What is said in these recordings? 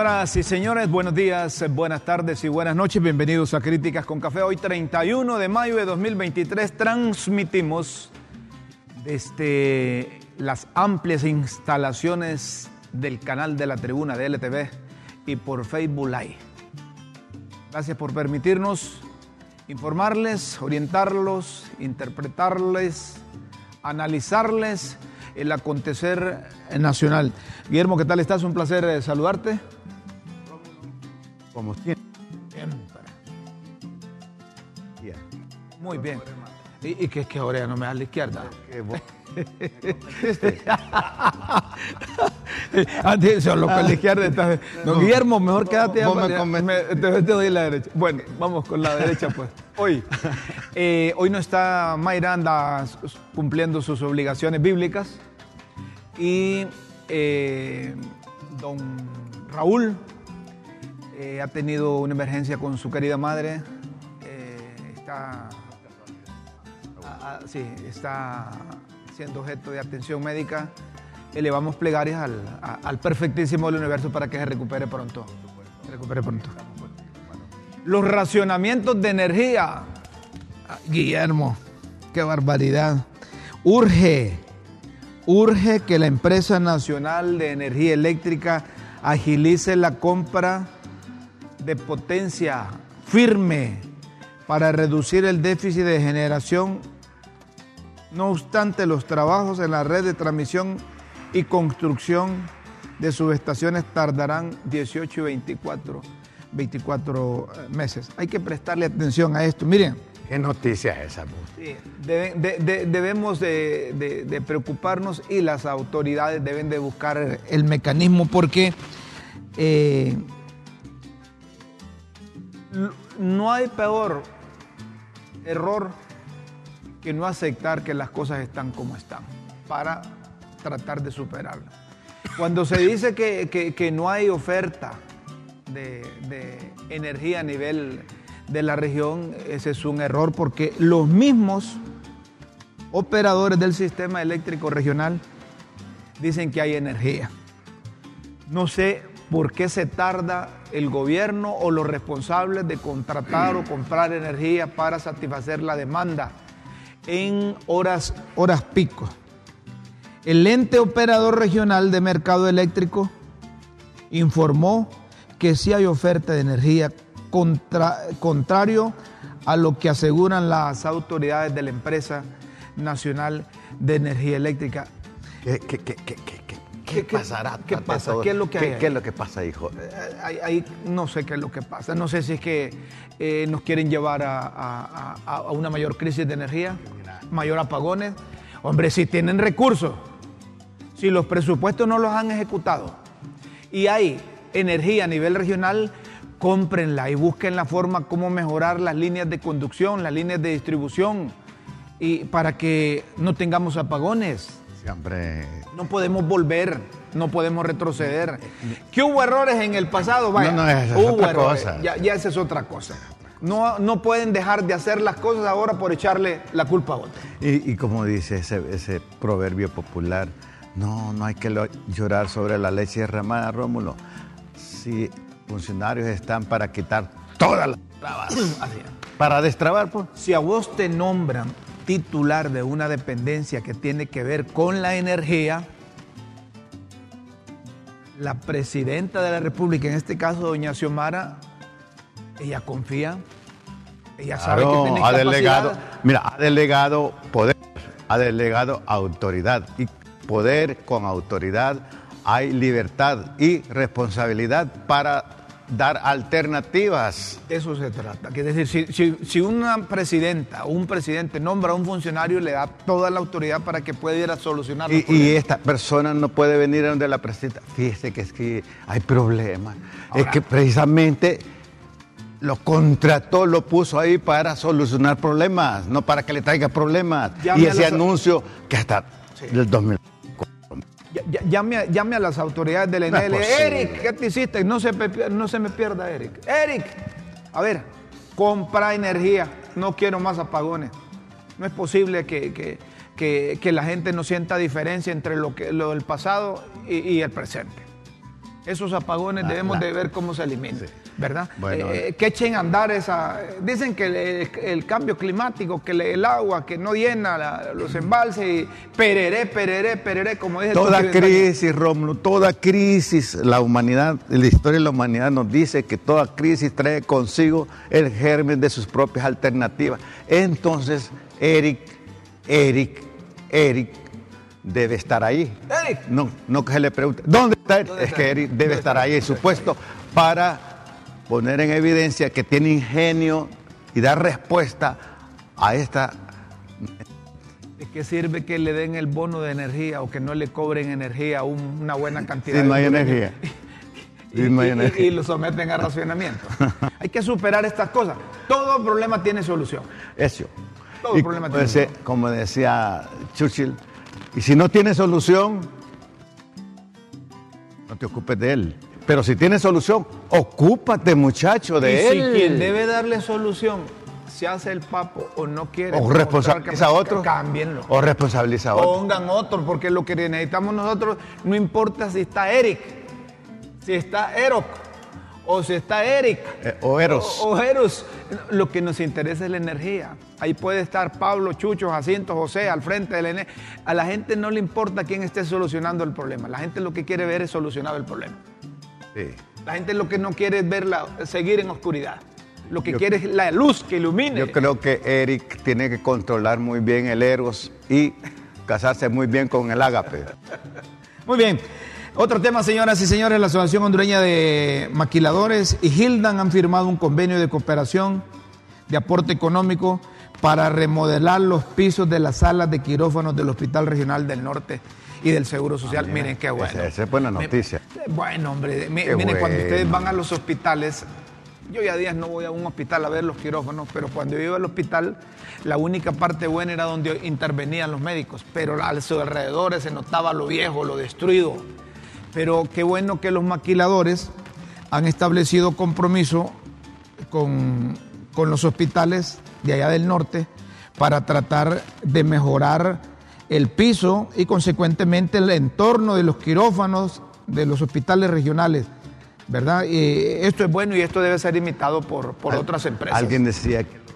Señoras y señores, buenos días, buenas tardes y buenas noches. Bienvenidos a Críticas con Café. Hoy 31 de mayo de 2023 transmitimos desde las amplias instalaciones del canal de la tribuna de LTV y por Facebook Live. Gracias por permitirnos informarles, orientarlos, interpretarles, analizarles el acontecer nacional. Guillermo, ¿qué tal estás? Un placer eh, saludarte. Como siempre. Muy bien. ¿Y, y qué, qué oreja no me das a la izquierda? Antes, solo con la izquierda. está- Don Guillermo, mejor quédate. vos me ya, me- te, te doy la derecha. Bueno, vamos con la derecha, pues. Hoy, eh, hoy no está Mayra, anda s- cumpliendo sus obligaciones bíblicas. Y eh, don Raúl eh, ha tenido una emergencia con su querida madre. eh, está, ah, ah, sí, está siendo objeto de atención médica. Elevamos plegarias al, a- al perfectísimo del universo para que se recupere pronto. Se recupere pronto. Los racionamientos de energía. Ah, Guillermo, qué barbaridad. Urge, urge que la empresa nacional de energía eléctrica agilice la compra de potencia firme para reducir el déficit de generación. No obstante, los trabajos en la red de transmisión y construcción de subestaciones tardarán 18 y 24, 24 meses. Hay que prestarle atención a esto. Miren, ¿Qué noticia es esa? vos? Sí, debe- de- de- debemos de, preocuparnos y las autoridades deben de buscar el mecanismo porque eh, no hay peor error que no aceptar que las cosas están como están para tratar de superarlas. Cuando se dice que, que- no hay oferta de, de energía a nivel de la región, ese es un error porque los mismos operadores del sistema eléctrico regional dicen que hay energía. No sé por qué se tarda el gobierno o los responsables de contratar o comprar energía para satisfacer la demanda en horas, horas pico. El ente operador regional de mercado eléctrico informó que sí hay oferta de energía contra- contrario a lo que aseguran las autoridades de la empresa nacional de energía eléctrica. ¿Qué, qué, qué, qué, qué, qué- ¿Qué- qué qué- pasará? qué pasa? todo? ¿Qué es lo que hay ¿Qué, es lo que pasa, hijo? Eh, Ahí, ahí no sé qué es lo que pasa. No sé si es que eh, nos quieren llevar a, a- a- a una mayor crisis de energía, mayor apagones. Hombre, si tienen recursos, si los presupuestos no los han ejecutado y hay energía a nivel regional, cómprenla y busquen la forma cómo mejorar las líneas de conducción, las líneas de distribución y para que no tengamos apagones. Siempre. No podemos volver, no podemos retroceder. ¿Que hubo errores en el pasado? Vaya, No, no, esa es hubo otra errores. cosa. Ya, ya esa es otra cosa. No, no pueden dejar de hacer las cosas ahora por echarle la culpa a otro. Y, y como dice ese, ese proverbio popular, no, no hay que lo- llorar sobre la leche derramada, Rómulo. Si funcionarios están para quitar todas las trabas, para destrabar, pues. Si a vos te nombran titular de una dependencia que tiene que ver con la energía, la presidenta de la República, en este caso doña Xiomara, ella confía, ella sabe que tiene ha delegado, mira, ha delegado poder, ha delegado autoridad. Y poder con autoridad hay libertad y responsabilidad para dar alternativas. De eso se trata. Es decir, si, si- si una presidenta o un presidente nombra a un funcionario, le da toda la autoridad para que pueda ir a solucionar Y, y esta persona no puede venir a donde la presidenta. Fíjese que es que hay problemas. Ahora- es que precisamente lo contrató, lo puso ahí para solucionar problemas, no para que le traiga problemas. Y ese anuncio que hasta el 2000. Llame a, llame a las autoridades del ENL. posible. Eric, ¿qué te hiciste? No se, me, no se me pierda, Eric. Eric, a ver, compra energía. No quiero más apagones. No es posible que, que- que- que la gente no sienta diferencia entre lo, que, lo del pasado y, y el presente. Esos apagones debemos de ver cómo se eliminan, Sí. ¿Verdad? Bueno, Eh, que echen a andar esa... Dicen que el, el cambio climático, que el agua que no llena la- los embalses, y pereré, pereré, pereré, como dice... Toda España. crisis, Rómulo, toda crisis, la humanidad, la historia de la humanidad nos dice que toda crisis trae consigo el germen de sus propias alternativas. Entonces, Eric, Eric, Eric debe estar ahí. Eric. No, no que se le pregunte, ¿dónde está Eric? ¿Dónde es que Eric? Eric debe estar ahí en su puesto para poner en evidencia que tiene ingenio y dar respuesta a esta ¿De qué sirve que le den el bono de energía o que no le cobren energía un- una buena cantidad? Si de no hay energía. Y, Si no hay y- energía. y lo someten a racionamiento. hay que superar estas cosas. Todo problema tiene solución. Eso. Todo Y problema como tiene decía, como decía Churchill, y si no tiene solución, no te ocupes de él. Pero si tiene solución, ocúpate, muchacho, de y él. si quien debe darle solución se hace el papo o no quiere o responsabiliza a otro. cámbienlo. O responsabiliza a otro. Pongan otro, porque lo que necesitamos nosotros no importa si está Eric, si está Erok o si está Eric. Eh, o Eros. O, o Eros. Lo que nos interesa es la energía. Ahí puede estar Pablo, Chucho, Jacinto, José al frente del ENE. A la gente no le importa quién esté solucionando el problema. La gente lo que quiere ver es solucionado el problema. Sí. La gente lo que no quiere es verla, seguir en oscuridad. Lo que Yo- quiere es la luz que ilumine. Yo creo que Eric tiene que controlar muy bien el Eros y casarse muy bien con el Ágape. Muy bien. Otro tema, señoras y señores, la Asociación Hondureña de Maquiladores y Hildan han firmado un convenio de cooperación de aporte económico para remodelar los pisos de las salas de quirófanos del Hospital Regional del Norte y del Seguro Social. mira, Miren qué bueno. esa- es buena noticia. Bueno, hombre, miren, cuando ustedes van a los hospitales, yo ya días no voy a un hospital a ver los quirófanos, pero cuando yo iba al hospital, la única parte buena era donde intervenían los médicos, pero a sus alrededores se notaba lo viejo, lo destruido. Pero qué bueno que los maquiladores han establecido compromiso con, con los hospitales de allá del norte para tratar de mejorar el piso y consecuentemente el entorno de los quirófanos de los hospitales regionales. ¿Verdad? Y esto es bueno y esto debe ser imitado por, por Al- otras empresas. Alguien decía que los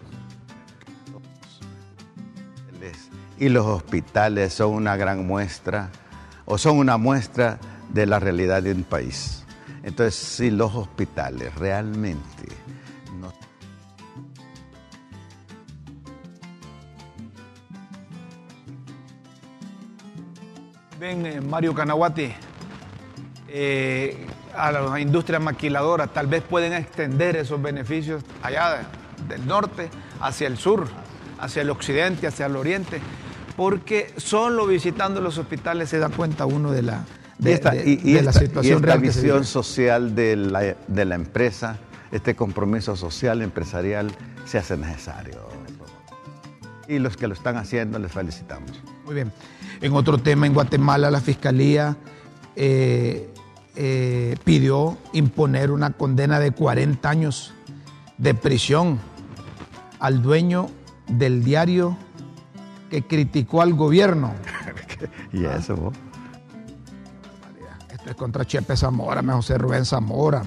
y los hospitales son una gran muestra o son una muestra de la realidad de un país. Entonces, si los hospitales realmente Ven, eh, Mario Canaguati, eh, a las industrias maquiladoras tal vez pueden extender esos beneficios allá de- del norte hacia el sur, hacia el occidente, hacia el oriente, porque solo visitando los hospitales se da cuenta uno de la, de, y esta, de- y- y de la esta- situación y esta real que se visión social de la, de la empresa, este compromiso social, empresarial, se hace necesario. Y los que lo están haciendo, les felicitamos. Muy bien. En otro tema, en Guatemala, la fiscalía eh, eh, pidió imponer una condena de 40 años de prisión al dueño del diario que criticó al gobierno. Y eso, vos. Esto es contra Chepe Zamora, me José Rubén Zamora.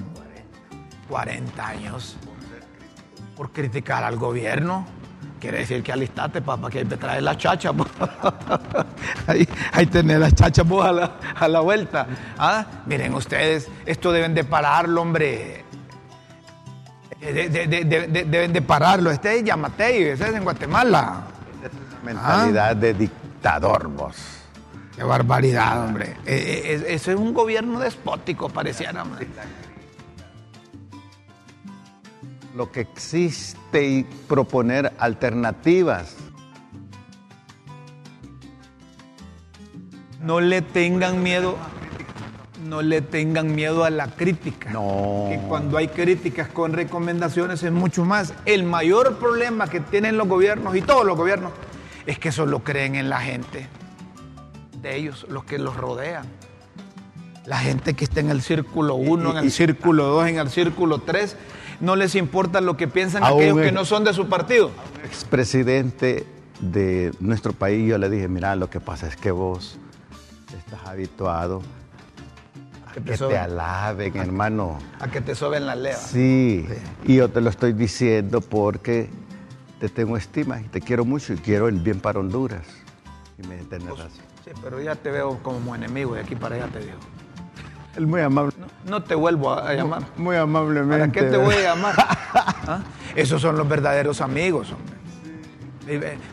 40 años por criticar al gobierno. Quiere decir que alistate, papá, que hay que traer la chacha. ahí, ahí tener las chachas po, a la, a la vuelta. ¿Ah? Miren ustedes, esto deben de pararlo, hombre. De- de- de- de- de- deben de pararlo. Este es Yamatei, ese es en Guatemala. Mentalidad de dictador, vos. Qué barbaridad, hombre. Eh, eh, es- Eso es un gobierno despótico, pareciera. hombre. Lo que existe y proponer alternativas. No le tengan miedo, no le tengan miedo a la crítica. No. Que cuando hay críticas con recomendaciones es mucho más. El mayor problema que tienen los gobiernos y todos los gobiernos es que solo creen en la gente de ellos, los que los rodean. La gente que está en el círculo 1, en el círculo 2, en el círculo 3, no les importa lo que piensan aquellos que no son de su partido. Expresidente de nuestro país, yo le dije, mira, lo que pasa es que vos estás habituado que te, alaben, hermano. A que te soben la leva. Sí. y yo te lo estoy diciendo porque te tengo estima y te quiero mucho y quiero el bien para Honduras. Y me entiendes pues, Sí, pero ya te veo como enemigo y aquí para allá te digo. Él muy amable. No, te vuelvo a llamar. Muy, amablemente. ¿Para qué te voy a llamar? ¿Ah? Esos son los verdaderos amigos, hombre.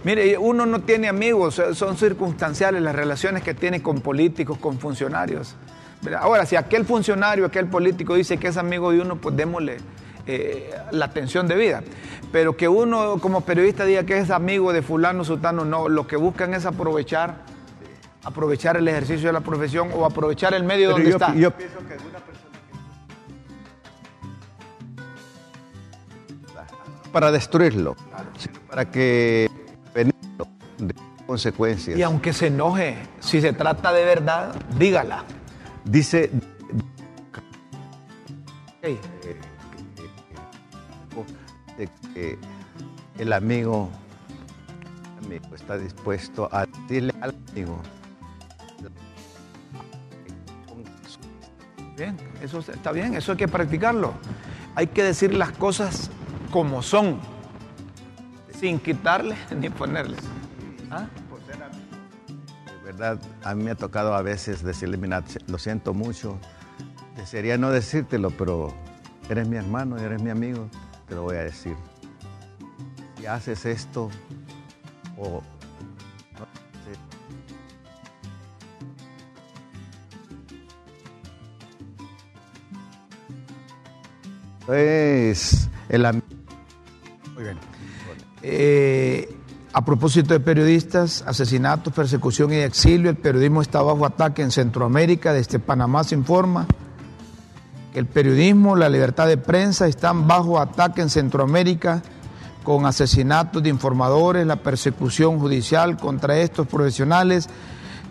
Mire, uno no tiene amigos, son circunstanciales las relaciones que tiene con políticos, con funcionarios. Ahora, si aquel funcionario, aquel político dice que es amigo de uno, pues démosle eh, la atención de vida. Pero que uno como periodista diga que es amigo de fulano, sutano, no. Lo que buscan es aprovechar, aprovechar el ejercicio de la profesión o aprovechar el medio donde está. Yo pienso que una persona que... Para destruirlo, para que venirlo de consecuencias. Y aunque se enoje, si se trata de verdad, dígala. Dice que el amigo, amigo está dispuesto a decirle al amigo. Bien, eso está bien, eso hay que practicarlo. Hay que decir las cosas como son, sin quitarle ni ponerle. ¿Ah? De verdad, a mí me ha tocado a veces decirle, mira, lo siento mucho, desearía no decírtelo, pero eres mi hermano eres mi amigo, te lo voy a decir. Si haces esto o Es el. Muy bien. Eh, a propósito de periodistas, asesinatos, persecución y exilio, el periodismo está bajo ataque en Centroamérica. Desde Panamá se informa el periodismo, la libertad de prensa están bajo ataque en Centroamérica con asesinatos de informadores, la persecución judicial contra estos profesionales,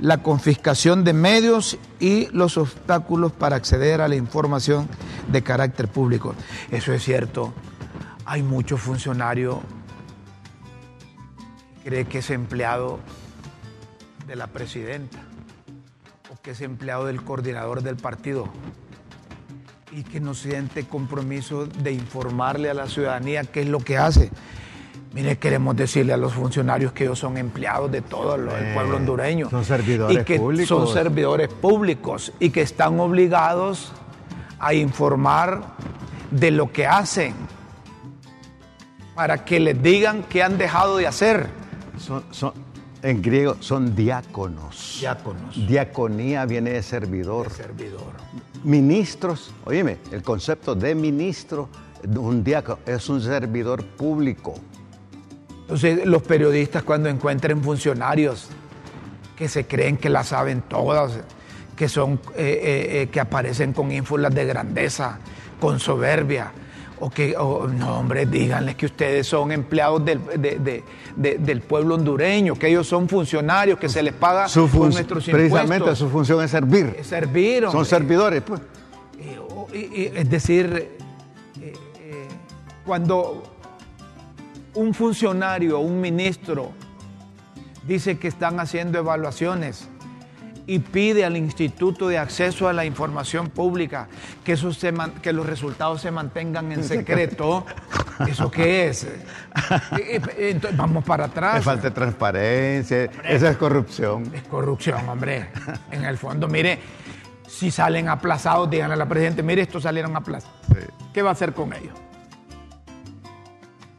la confiscación de medios y los obstáculos para acceder a la información de carácter público. Eso es cierto. Hay muchos funcionarios que creen que es empleado de la presidenta o que es empleado del coordinador del partido y que no siente compromiso de informarle a la ciudadanía qué es lo que hace. Mire, queremos decirle a los funcionarios que ellos son empleados de todo el pueblo hondureño. Son servidores y que públicos. Son servidores públicos y que están obligados a informar de lo que hacen para que les digan qué han dejado de hacer. Son, en griego son diáconos. Diáconos. Diaconía viene de servidor. De servidor ministros, oíme, el concepto de ministro, un diácono, es un servidor público. Entonces, los periodistas cuando encuentren funcionarios que se creen que la saben todas, que son, eh, eh, eh, que aparecen con ínfulas de grandeza, con soberbia, o que, no, hombre, díganles que ustedes son empleados del, del, pueblo hondureño, que ellos son funcionarios, que se les paga su con nuestros Precisamente su función es servir. Es servir. Son servidores, pues. es decir, eh, cuando un funcionario, un ministro, dice que están haciendo evaluaciones y pide al Instituto de Acceso a la Información Pública que, esos que los resultados se mantengan en secreto. ¿Eso qué es? Entonces, vamos para atrás. Es falta de transparencia, esa es corrupción. Es corrupción, hombre. En el fondo, mire, si salen aplazados, díganle a la Presidenta, mire, estos salieron aplazados. ¿Qué va a hacer con ellos?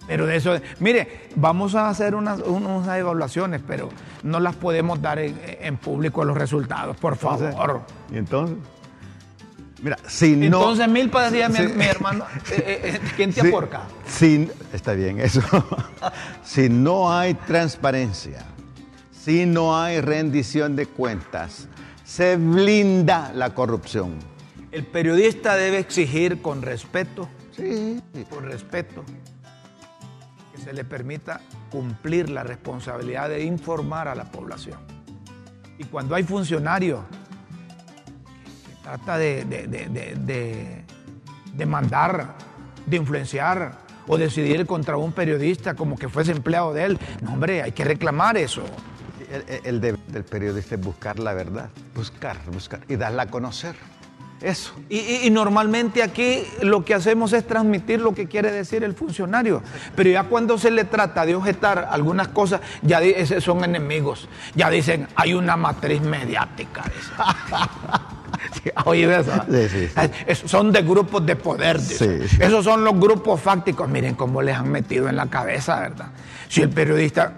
Pero de eso, mire, vamos a hacer unas, evaluaciones, pero no las podemos dar en, público los resultados, por favor. ¿Y entonces? Mira, si no. Entonces, Milpa decía mi, mi hermano, eh, eh, eh, ¿quién te aporca? Si, está bien, eso. si no hay transparencia, si no hay rendición de cuentas, se blinda la corrupción. El periodista debe exigir con respeto. Sí. Con respeto se le permita cumplir la responsabilidad de informar a la población. Y cuando hay funcionarios que, trata de, de, mandar, de influenciar o decidir contra un periodista como que fuese empleado de él, no hombre, hay que reclamar eso. El, deber del periodista es buscar la verdad, buscar, buscar y darla a conocer. Eso. Y, normalmente aquí lo que hacemos es transmitir lo que quiere decir el funcionario. Pero ya cuando se le trata de objetar algunas cosas, ya son enemigos. Ya dicen, hay una matriz mediática. Oye, eso. Sí, sí, son de grupos de poder. Esos son los grupos fácticos. Miren cómo les han metido en la cabeza, ¿verdad? Si el periodista,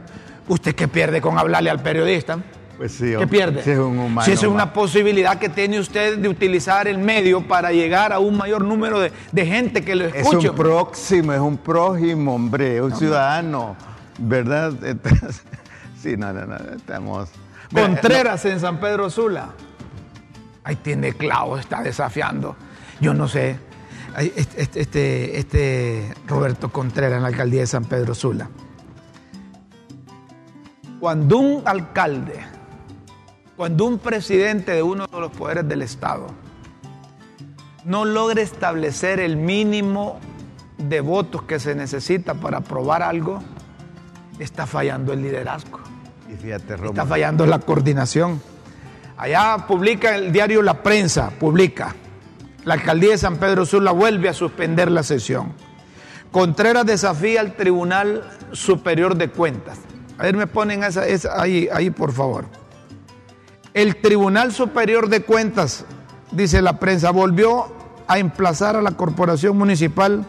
¿usted qué pierde con hablarle al periodista? Pues sí, ¿Qué pierde? Si es, un si es una posibilidad que tiene usted de utilizar el medio para llegar a un mayor número de, gente que lo escuche. Es un próximo, es un prójimo, hombre, un ciudadano, ¿verdad? sí, no, no, no, estamos... Contreras en San Pedro Sula. Ahí tiene clavo, está desafiando. Yo no sé. Este, este, este, este Roberto Contreras en la alcaldía de San Pedro Sula. Cuando un alcalde cuando un presidente de uno de los poderes del Estado no logra establecer el mínimo de votos que se necesita para aprobar algo, está fallando el liderazgo. está fallando la coordinación. Allá publica el diario La Prensa, publica. La alcaldía de San Pedro Sula vuelve a suspender la sesión. Contreras desafía al Tribunal Superior de Cuentas. A ver, me ponen esa, ahí, ahí, por favor. El Tribunal Superior de Cuentas, dice la prensa, volvió a emplazar a la Corporación Municipal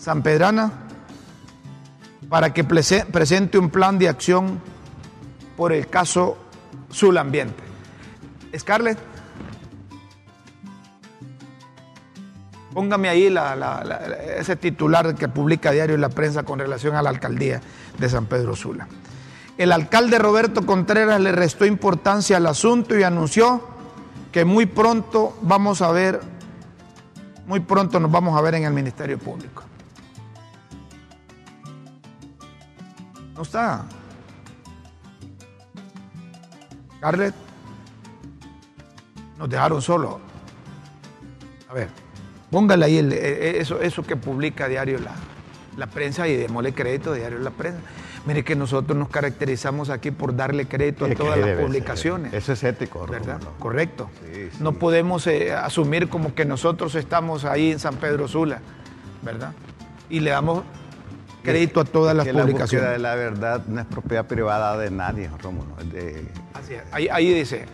San Pedrana para que presente un plan de acción por el caso Sulambiente. Scarlett, póngame ahí ese titular que publica diario la prensa con relación a la alcaldía de San Pedro Sula. El alcalde Roberto Contreras le restó importancia al asunto y anunció que muy pronto vamos a ver, muy pronto nos vamos a ver en el Ministerio Público. No está. Carlet, nos dejaron solo. A ver, póngale ahí e, e, eso, eso que publica diario la, la prensa y démosle crédito diario la prensa. Mire que nosotros nos caracterizamos aquí por darle crédito a todas las publicaciones. Eso es ético, ¿verdad? Correcto. No podemos eh, asumir como que nosotros estamos ahí en San Pedro Sula, ¿verdad? Y le damos crédito a todas las publicaciones. La de la verdad no es propiedad privada de nadie, Rómulo. Así es. ahí dice,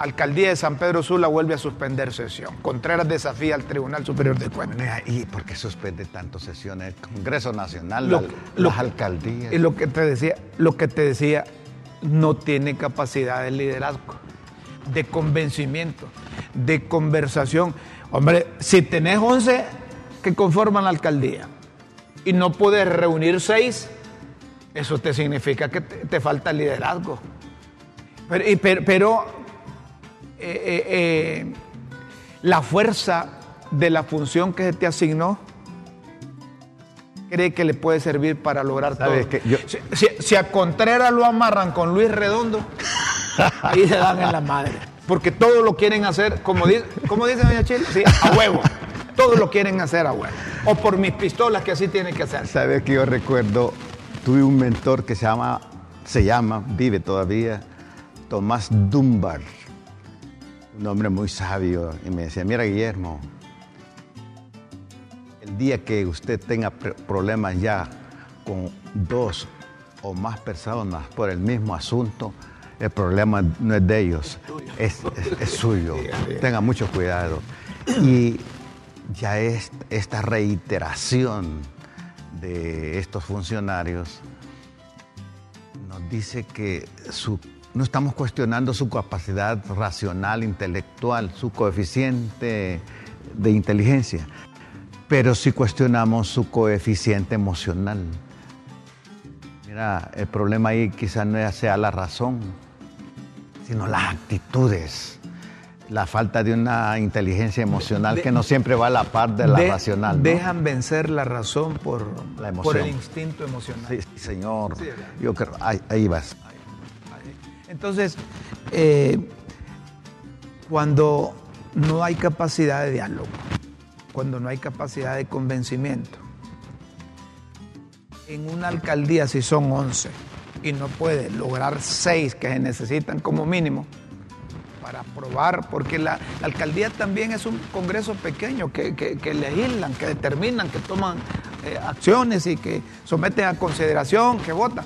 Alcaldía de San Pedro Sula vuelve a suspender sesión. Contreras desafía al Tribunal Superior de Cuentas. ¿Y por qué suspende tantas sesiones? El Congreso Nacional, lo, las alcaldías. Y lo que te decía, lo que te decía, no tiene capacidad de liderazgo, de convencimiento, de conversación. Hombre, si tenés 11 que conforman la alcaldía y no puedes reunir 6, eso te significa que te, falta liderazgo. pero, pero eh, eh, eh, la fuerza de la función que se te asignó, cree que le puede servir para lograr todo. si, a Contreras lo amarran con Luis Redondo, ahí se dan en la madre. Porque todos lo quieren hacer, como dice, como dice Doña Chile, a huevo. Todos lo quieren hacer a huevo. O por mis pistolas, que así tienen que hacer. Sabes que yo recuerdo, tuve un mentor que se llama, se llama, vive todavía, Tomás Dunbar un hombre muy sabio, y me decía, mira Guillermo, el día que usted tenga problemas ya con dos o más personas por el mismo asunto, el problema no es de ellos, es, suyo. Tenga mucho cuidado. Y ya es, esta reiteración de estos funcionarios nos dice que su no estamos cuestionando su capacidad racional, intelectual, su coeficiente de inteligencia, pero sí cuestionamos su coeficiente emocional. Mira, el problema ahí quizás no sea la razón, sino las actitudes, la falta de una inteligencia emocional que no siempre va a la par de la racional. Dejan vencer la razón por, por el instinto emocional. Sí, señor. Yo creo, ahí vas. Entonces, eh, cuando no hay capacidad de diálogo, cuando no hay capacidad de convencimiento, en una alcaldía si son 11 y no puede lograr 6 que se necesitan como mínimo para aprobar, porque la, alcaldía también es un congreso pequeño que, legislan, que determinan, que toman eh, acciones y que someten a consideración, que votan.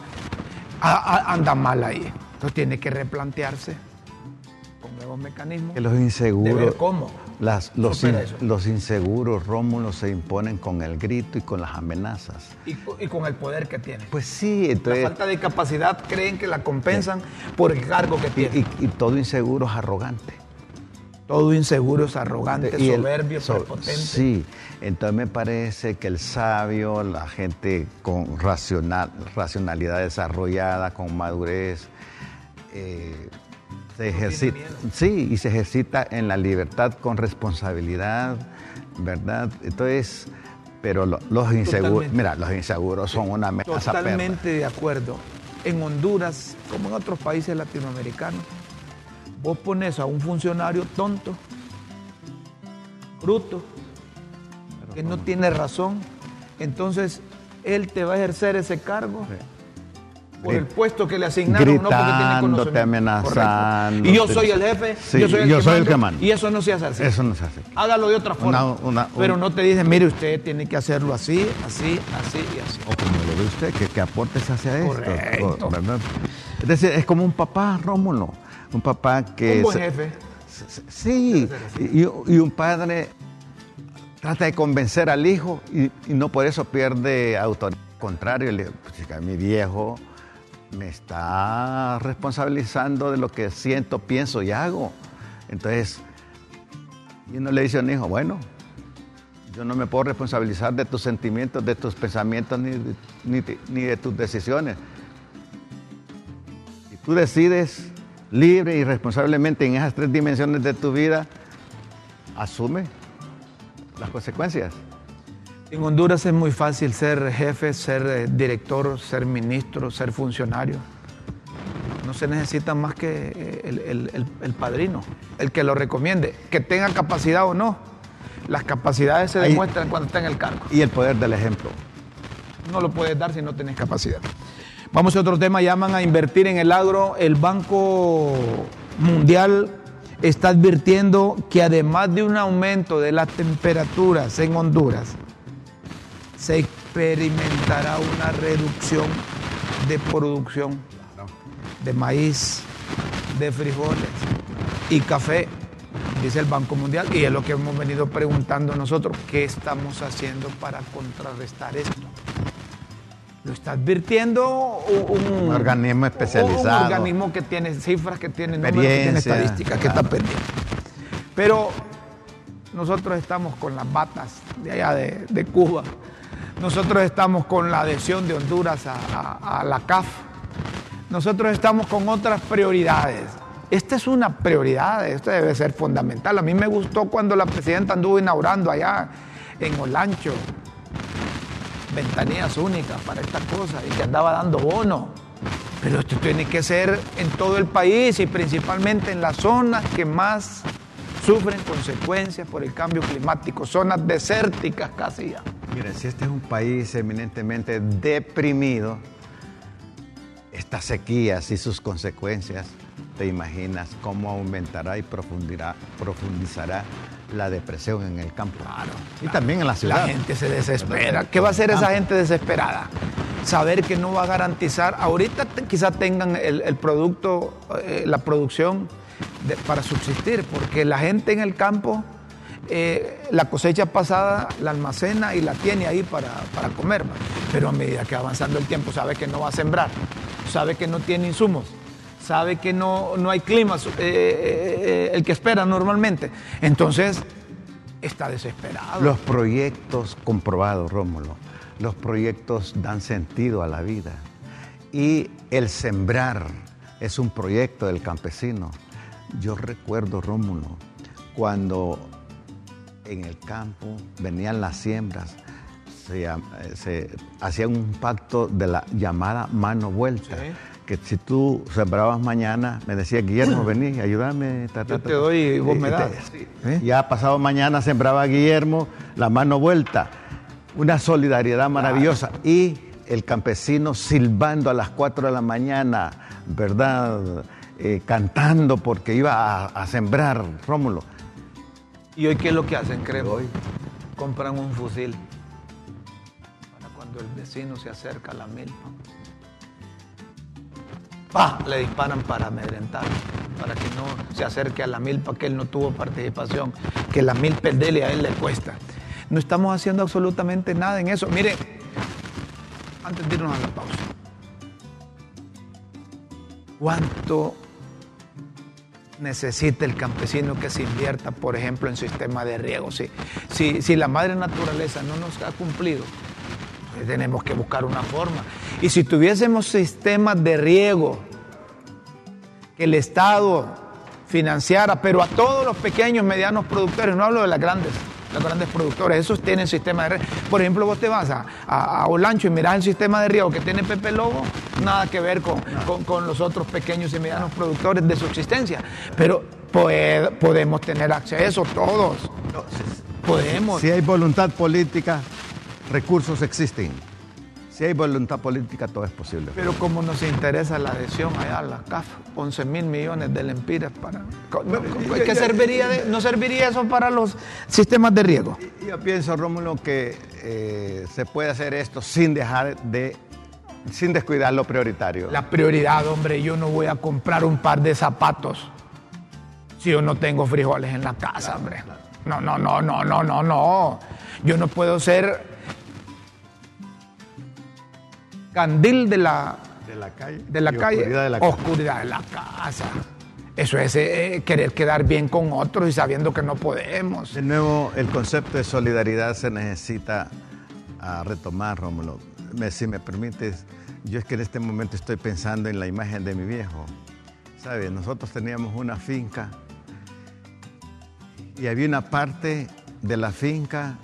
anda mal ahí. Entonces tiene que replantearse con nuevos mecanismos. Que los inseguros. cómo las, los, los, inseguros, Rómulo, se imponen con el grito y con las amenazas. Y, con el poder que tienen. Pues sí, entonces... La falta de capacidad creen que la compensan por el cargo que tienen. Y, todo inseguro es arrogante. Todo inseguro es arrogante, soberbio, prepotente. Sí, entonces me parece que el sabio, la gente con racional, racionalidad desarrollada, con madurez, eh, se ejercita, sí, y se ejercita en la libertad con responsabilidad, ¿verdad? Entonces, pero los inseguros, mira, los inseguros son una amenaza. Totalmente de acuerdo. En Honduras, como en otros países latinoamericanos, vos pones a un funcionario tonto, bruto, que no tiene razón, entonces él te va a ejercer ese cargo por el puesto que le asignaron, no porque tiene amenazando. Y yo soy el jefe, yo soy, el, yo que soy el que manda. Y eso no se hace así. Eso no se hace. Hágalo de otra forma. Pero no te dicen, mire, usted tiene que hacerlo así, así, así y así. O como lo ve usted, que, que aportes hacia esto. Correcto. ¿verdad? Es decir, es como un papá, Rómulo. Un papá que... Un buen jefe. Sí, y, y, un padre trata de convencer al hijo y, no por eso pierde autoridad. Al contrario, le, pues, mi viejo me está responsabilizando de lo que siento, pienso y hago. Entonces, y uno le dice a un hijo, bueno, yo no me puedo responsabilizar de tus sentimientos, de tus pensamientos, ni de, ni, de tus decisiones. Si tú decides libre y responsablemente en esas tres dimensiones de tu vida, asume las consecuencias. En Honduras es muy fácil ser jefe, ser eh, director, ser ministro, ser funcionario. No se necesita más que eh, el, padrino, el que lo recomiende, que tenga capacidad o no. Las capacidades se demuestran cuando está en el cargo. Y el poder del ejemplo. No lo puedes dar si no tienes capacidad. Vamos a otro tema, llaman a invertir en el agro. El Banco Mundial está advirtiendo que además de un aumento de las temperaturas en Honduras, se experimentará una reducción de producción de maíz, de frijoles y café, dice el Banco Mundial, y es lo que hemos venido preguntando nosotros, ¿qué estamos haciendo para contrarrestar esto? Lo está advirtiendo un, organismo especializado. Un organismo que tiene cifras, que tiene números, que tiene estadísticas, que está pendiente. Pero nosotros estamos con las batas de allá de, de Cuba nosotros estamos con la adhesión de Honduras a, la CAF. Nosotros estamos con otras prioridades. Esta es una prioridad, esto debe ser fundamental. A mí me gustó cuando la presidenta anduvo inaugurando allá en Olancho ventanillas únicas para esta cosa y que andaba dando bono. Pero esto tiene que ser en todo el país y principalmente en las zonas que más sufren consecuencias por el cambio climático, zonas desérticas casi ya. Miren, si este es un país eminentemente deprimido, estas sequías y sus consecuencias, te imaginas cómo aumentará y profundizará la depresión en el campo. Claro. Y también en la ciudad. La gente se desespera. ¿Qué va a hacer esa gente desesperada? Saber que no va a garantizar, ahorita quizá tengan el, producto, eh, la producción para subsistir, porque la gente en el campo eh, la cosecha pasada la almacena y la tiene ahí para, comer, pero a medida que va avanzando el tiempo sabe que no va a sembrar, sabe que no tiene insumos, sabe que no, no hay clima eh, eh, el que espera normalmente. Entonces está desesperado. Los proyectos comprobados, Rómulo, los proyectos dan sentido a la vida y el sembrar es un proyecto del campesino. Yo recuerdo, Rómulo, cuando en el campo, venían las siembras, se, se hacía un pacto de la llamada mano vuelta. Que si tú sembrabas mañana, me decía Guillermo, vení, ayúdame. Yo te doy y vos me das. ¿Eh? Ya pasado mañana sembraba Guillermo la mano vuelta. Una solidaridad maravillosa. Y el campesino silbando a las 4 de la mañana, ¿verdad? Eh, cantando porque iba a, sembrar Rómulo. ¿Y hoy qué es lo que hacen, creo? Hoy compran un fusil para cuando el vecino se acerca a la milpa. ¡Pah! Le disparan para amedrentar, para que no se acerque a la milpa, que él no tuvo participación, que la milpa dele a él le cuesta. No estamos haciendo absolutamente nada en eso. Mire, antes de irnos a la pausa, ¿cuánto necesita el campesino que se invierta, por ejemplo, en sistema de riego. Si, si, la madre naturaleza no nos ha cumplido, pues tenemos que buscar una forma. Y si tuviésemos sistemas de riego que el Estado financiara, pero a todos los pequeños, medianos productores, no hablo de las grandes, los grandes productores, esos tienen sistema de riego. Por ejemplo, vos te vas a, a, Olancho y miras el sistema de riego que tiene Pepe Lobo, nada que ver con, con, los otros pequeños y medianos productores de subsistencia. Pero podemos tener acceso todos. podemos. Si hay voluntad política, recursos existen. Si hay voluntad política, todo es posible. Pero como nos interesa la adhesión allá a la CAF, 11 mil millones de lempiras para... ¿Qué serviría ¿No serviría eso para los sistemas de riego? Yo pienso, Rómulo, que eh, se puede hacer esto sin dejar de... sin descuidar lo prioritario. La prioridad, hombre, yo no voy a comprar un par de zapatos si yo no tengo frijoles en la casa, hombre. No, no, no, no, no, no, no. Yo no puedo ser candil de la, de la calle, de la calle oscuridad, de la, oscuridad de la casa. Eso es eh, querer quedar bien con otros y sabiendo que no podemos. De nuevo, el concepto de solidaridad se necesita a retomar, Rómulo. si me permites, yo es que en este momento estoy pensando en la imagen de mi viejo. ¿Sabes? Nosotros teníamos una finca y había una parte de la finca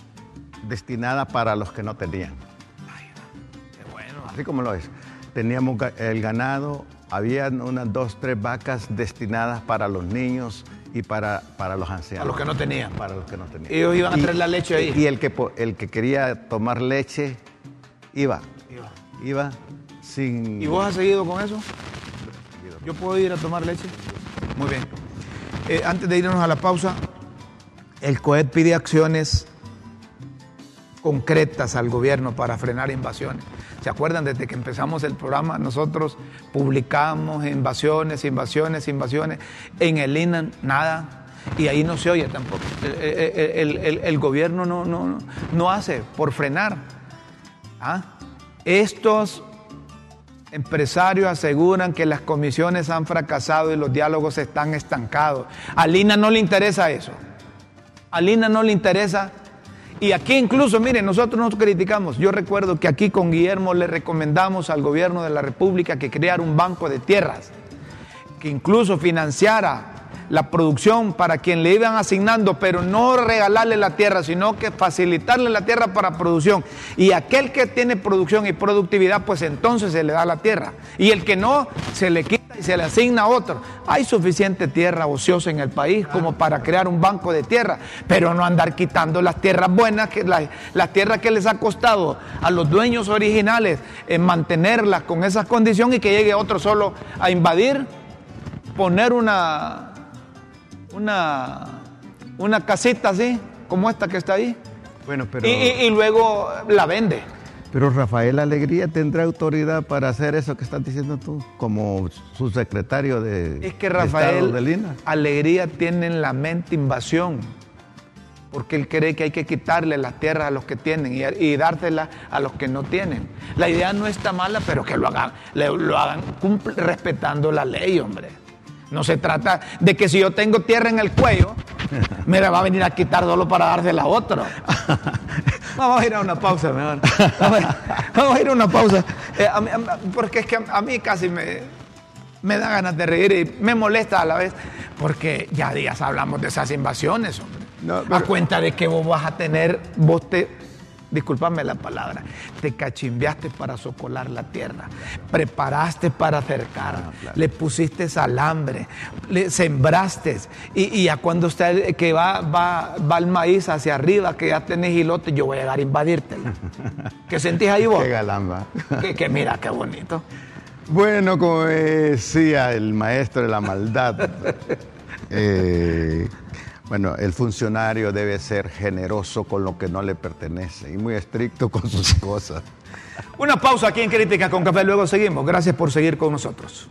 destinada para los que no tenían así como lo es. Teníamos el ganado, había unas dos, tres vacas destinadas para los niños y para, para los ancianos. A los que no tenían. Para los que no tenían. Ellos iban a traer la leche ahí. Y el que, el que quería tomar leche, iba. Iba. Iba sin... ¿Y vos has seguido con eso? ¿Yo puedo ir a tomar leche? Muy bien. Eh, antes de irnos a la pausa, el COED pide acciones concretas al gobierno para frenar invasiones. ¿Se acuerdan? Desde que empezamos el programa, nosotros publicamos invasiones, invasiones, invasiones. En el INAN, nada. Y ahí no se oye tampoco. El, gobierno no, no, no, hace por frenar. ¿Ah? Estos empresarios aseguran que las comisiones han fracasado y los diálogos están estancados. A Lina no le interesa eso. A Lina no le interesa y aquí incluso, miren, nosotros nos criticamos. Yo recuerdo que aquí con Guillermo le recomendamos al gobierno de la República que creara un banco de tierras, que incluso financiara la producción para quien le iban asignando, pero no regalarle la tierra, sino que facilitarle la tierra para producción. Y aquel que tiene producción y productividad, pues entonces se le da la tierra. Y el que no, se le quita y se le asigna a otro. Hay suficiente tierra ociosa en el país como para crear un banco de tierra, pero no andar quitando las tierras buenas, que las, tierras que les ha costado a los dueños originales en mantenerlas con esas condiciones y que llegue otro solo a invadir, poner una una, una casita así, como esta que está ahí. Bueno, pero... Y, luego la vende. Pero Rafael Alegría tendrá autoridad para hacer eso que estás diciendo tú, como su secretario de Es que Rafael Alegría tiene en la mente invasión, porque él cree que hay que quitarle las tierras a los que tienen y, dárselas a los que no tienen. La idea no está mala, pero que lo hagan, lo hagan respetando la ley, hombre. No se trata de que si yo tengo tierra en el cuello, me la va a venir a quitar solo para dársela a otro. Vamos a ir a una pausa mejor. Vamos a ir a una pausa. Eh, porque es que a, mí casi me, me da ganas de reír y me molesta a la vez. Porque ya días hablamos de esas invasiones, hombre. A cuenta de que vos vas a tener, vos te discúlpame la palabra, te cachimbeaste para socolar la tierra, preparaste para acercar, ah, le pusiste alambre, le sembraste y, ya cuando usted que va, va, va el maíz hacia arriba, que ya tenés hilote, yo voy a llegar a invadirte. ¿Qué sentís ahí vos? Qué galamba. Que, que mira, qué bonito. Bueno, como decía el maestro de la maldad, eh, bueno, el funcionario debe ser generoso con lo que no le pertenece y muy estricto con sus cosas. Una pausa aquí en Crítica con Café, luego seguimos. Gracias por seguir con nosotros.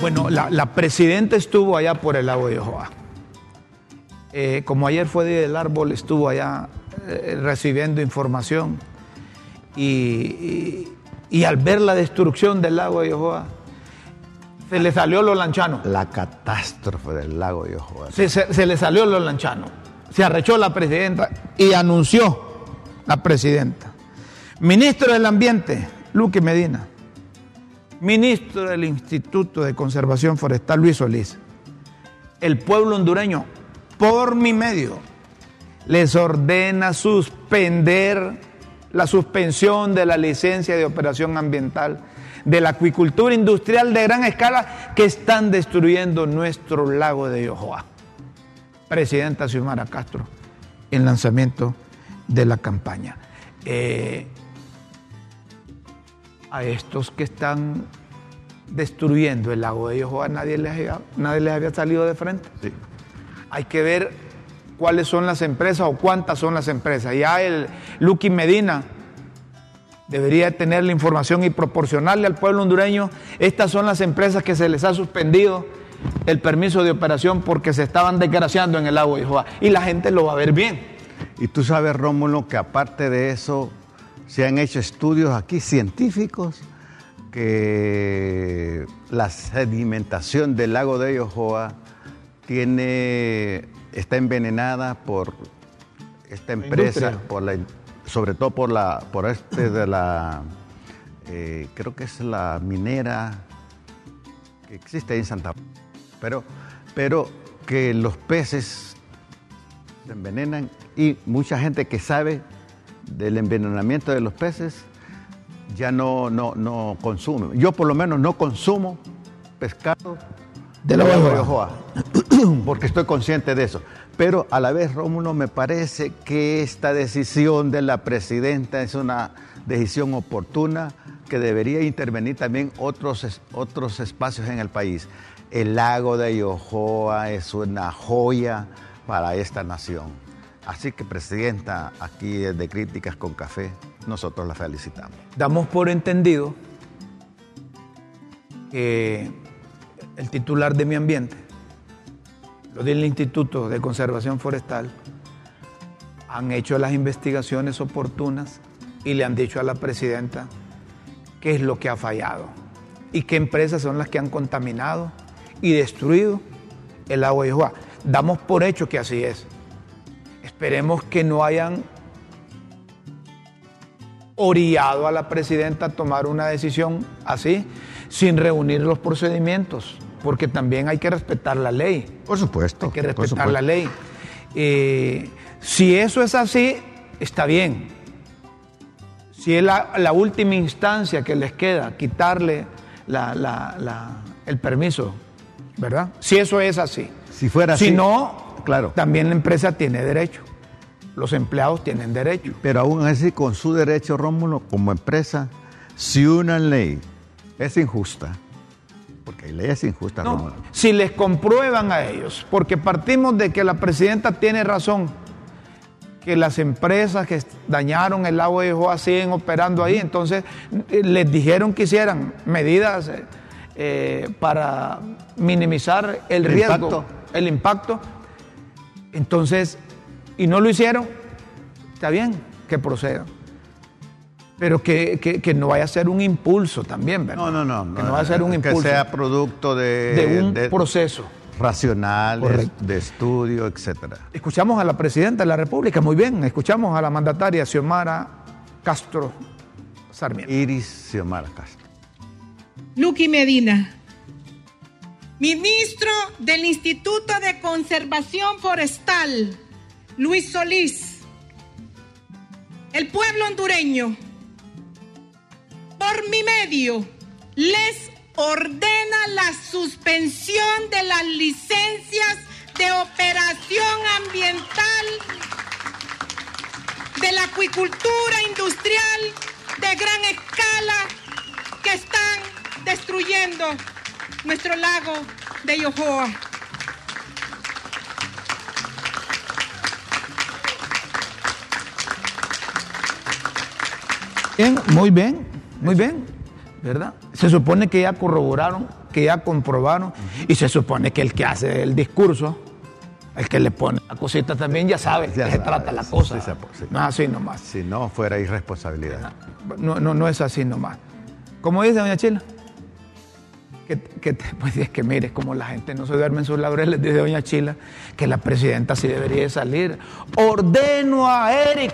Bueno, la, presidenta estuvo allá por el lago de Yohoa. Eh, como ayer fue Día del Árbol, estuvo allá eh, recibiendo información y, al ver la destrucción del lago de Yohoa, se le salió lo lanchano. La catástrofe del lago de Yohoa. Se, se le salió lo lanchano. Se arrechó la presidenta y anunció la presidenta. Ministro del Ambiente, Luque Medina ministro del Instituto de Conservación Forestal Luis Solís, el pueblo hondureño, por mi medio, les ordena suspender la suspensión de la licencia de operación ambiental de la acuicultura industrial de gran escala que están destruyendo nuestro lago de Yohoa. Presidenta Xiomara Castro, en lanzamiento de la campaña. Eh, a estos que están destruyendo el lago de Yohoa, nadie les, había, nadie les había salido de frente. Hay que ver cuáles son las empresas o cuántas son las empresas. Ya el Lucky Medina debería tener la información y proporcionarle al pueblo hondureño, estas son las empresas que se les ha suspendido el permiso de operación porque se estaban desgraciando en el lago de Yohoa. Y la gente lo va a ver bien. Y tú sabes, Rómulo, que aparte de eso, se han hecho estudios aquí científicos que la sedimentación del lago de Yohoa tiene, está envenenada por esta empresa, por la, sobre todo por la, por este de la, eh, creo que es la minera que existe ahí en Santa pero, pero que los peces se envenenan y mucha gente que sabe del envenenamiento de los peces ya no, no, no consume. Yo por lo menos no consumo pescado de la Ojoa, porque estoy consciente de eso. Pero a la vez, Rómulo, me parece que esta decisión de la presidenta es una decisión oportuna que debería intervenir también otros, otros espacios en el país. El lago de Yohoa es una joya para esta nación. Así que, Presidenta, aquí de Críticas con Café, nosotros la felicitamos. Damos por entendido que el titular de mi ambiente, lo del Instituto de Conservación Forestal, han hecho las investigaciones oportunas y le han dicho a la presidenta qué es lo que ha fallado y qué empresas son las que han contaminado y destruido el agua de Juá. Damos por hecho que así es. Esperemos que no hayan orillado a la presidenta a tomar una decisión así, sin reunir los procedimientos, porque también hay que respetar la ley. Por supuesto. Hay que respetar la ley. Eh, si eso es así, está bien. Si es la, última instancia que les queda, quitarle el permiso, ¿verdad? Si eso es así. Si fuera así. Si no, claro. también la empresa tiene derecho los empleados tienen derecho. Pero aún así, con su derecho, Rómulo, como empresa, si una ley es injusta, porque hay leyes injustas, No, Rómulo. si les comprueban a ellos, porque partimos de que la presidenta tiene razón, que las empresas que dañaron el lago de Joa siguen operando ahí, entonces eh, les dijeron que hicieran medidas eh, eh, para minimizar el, El riesgo, impacto. el impacto. Entonces, y no lo hicieron, está bien que procedan. Pero que, que- que no vaya a ser un impulso también, ¿verdad? No, no, no. Que no vaya a ser un impulso Que sea producto de, de un de proceso. Correcto. de estudio, etcétera. Escuchamos a la presidenta de la República, muy bien. Escuchamos a la mandataria Xiomara Castro Sarmiento. Iris Xiomara Castro. Luqui Medina. Ministro del Instituto de Conservación Forestal, Luis Solís. El pueblo hondureño, por mi medio, les ordena la suspensión de las licencias de operación ambiental de la acuicultura industrial de gran escala que están destruyendo nuestro lago de Yohoa. Bien, muy bien, muy bien, ¿verdad? Se supone que ya corroboraron, que ya comprobaron, y se supone que el que hace el discurso, el que le pone la cosita también ya sabe Ya que se trata la cosa. sí, sí, sí. No es así nomás. Si no, fuera irresponsabilidad. No, no, no es así nomás. ¿Cómo dice doña Chila? Que, que te- pues es que mire, como la gente no se duerme en sus laureles, dice doña Chila, que la presidenta sí debería de salir. Ordeno a Eric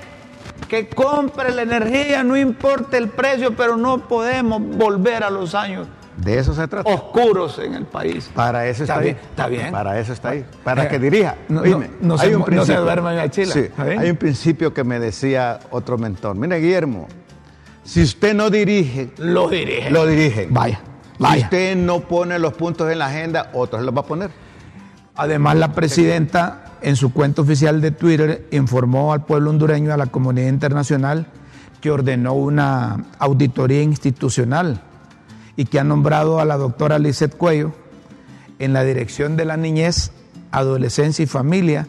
que compre la energía, no importa el precio, pero no podemos volver a los años De eso se trata. oscuros en el país. Para eso está, Está ahí. bien, está bien. Para eso está ahí. Para Eh, que dirija. no- no- no se hay un mu- no se principio. duerma en la chila. Hay un principio que me decía otro mentor. Mire, Guillermo, si usted no dirige, Lo dirige. lo dirige. Vaya, Si vaya. usted no pone los puntos en la agenda, otros los va a poner. Además, la presidenta en su cuenta oficial de Twitter informó al pueblo hondureño a la comunidad internacional que ordenó una auditoría institucional y que ha nombrado a la doctora Lizeth Cuello en la dirección de la niñez, adolescencia y familia,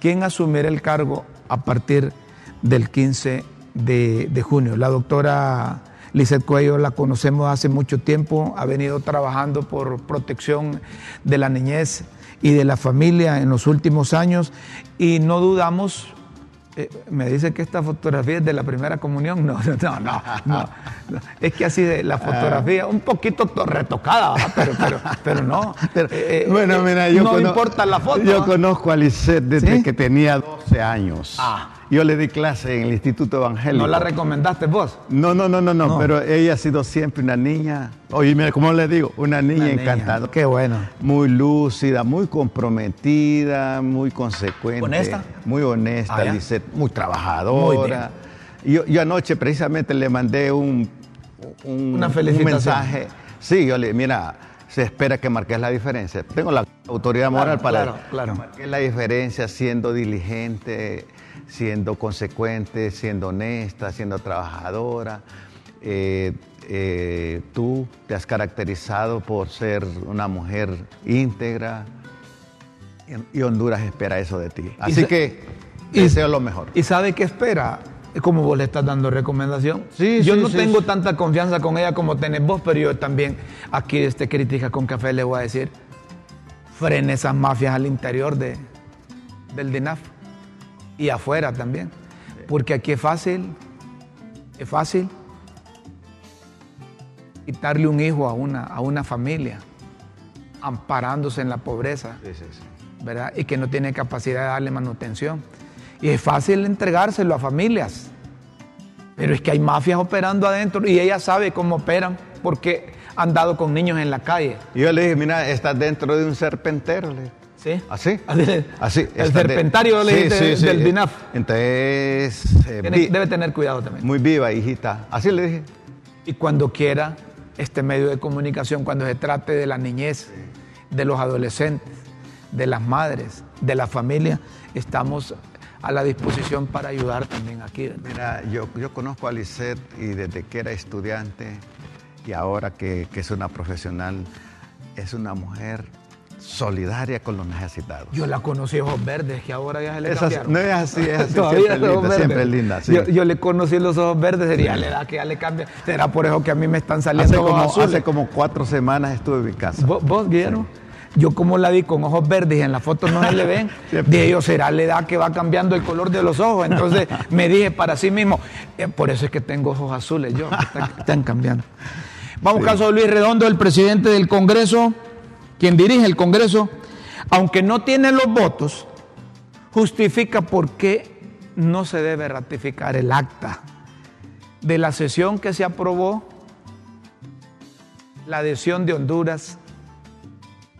quien asumirá el cargo a partir del 15 de, de junio. La doctora Lizeth Cuello la conocemos hace mucho tiempo, ha venido trabajando por protección de la niñez y de la familia en los últimos años y no dudamos eh, me dice que esta fotografía es de la primera comunión. No, no, no, no. no. Es que así de la fotografía, un poquito to- retocada, pero, pero, pero no. Pero, Eh, eh, bueno, mira, yo no cono- importa la foto. Yo conozco a Lisette desde ¿Sí? que tenía 12 años. Ah. Yo le di clase en el Instituto Evangélico. ¿No la recomendaste vos? No, no, no, no, no, No. pero ella ha sido siempre una niña, oye, mira, ¿cómo le digo? Una niña Una niña. encantadora. Qué bueno. Muy lúcida, muy comprometida, muy consecuente. ¿Honesta? Muy honesta, Ah. Lisette, muy Muy trabajadora. Yo, yo anoche precisamente le mandé un, un, Una un mensaje. Sí, yo le, mira, se espera que marques la diferencia. Tengo la autoridad moral Claro, para claro, claro. que marques la diferencia siendo diligente, siendo consecuente, siendo honesta, siendo trabajadora. Eh, eh, tú te has caracterizado por ser una mujer íntegra y, y Honduras espera eso de ti. Así que y- deseo lo mejor. ¿Y sabe qué espera? Es como vos le estás dando recomendación. Sí, yo sí, no sí, tengo tanta confianza con ella como tenés vos, pero yo también aquí este crítica con café le voy a decir, frene esas mafias al interior de, del DINAF y afuera también. Porque aquí es fácil, es fácil quitarle un hijo a una, a una familia, amparándose en la pobreza. Sí, sí, sí. ¿verdad? Y que no tiene capacidad de darle manutención. Y es fácil entregárselo a familias. Pero es que hay mafias operando adentro y ella sabe cómo operan porque han dado con niños en la calle. Yo le dije, mira, estás dentro de un serpentero. le. ¿Sí? ¿Así? Así. El de- serpentario le Sí, del DINAF. Entonces, eh, Tiene- debe tener cuidado también. muy viva, hijita. Así le dije. Y cuando quiera este medio de comunicación, cuando se trate de la niñez, de los adolescentes, de las madres, de la familia, estamos a la disposición para ayudar también aquí. Mira, yo, yo conozco a Lisette y desde que era estudiante y ahora que, que es una profesional, es una mujer solidaria con los necesitados. Yo la conocí ojos verdes, que ahora ya se le Es así- cambiaron. no es así, es así, Todavía siempre es linda, verdes. siempre linda, sí. Yo, yo le conocí los ojos verdes, sería la edad que ya le cambia. Será por eso que a mí me están saliendo Hace ojos como, azules. hace como cuatro semanas estuve en mi casa. ¿Vos, vos, Guillermo? Yo como la vi con ojos verdes y en la foto no se le ven, dije yo, será la edad que va cambiando el color de los ojos. Entonces me dije para sí mismo, eh, por eso es que tengo ojos azules yo, están cambiando. Vamos caso de Luis Redondo, el presidente del Congreso, quien dirige el Congreso, aunque no tiene los votos, justifica por qué no se debe ratificar el acta de la sesión que se aprobó la adhesión de Honduras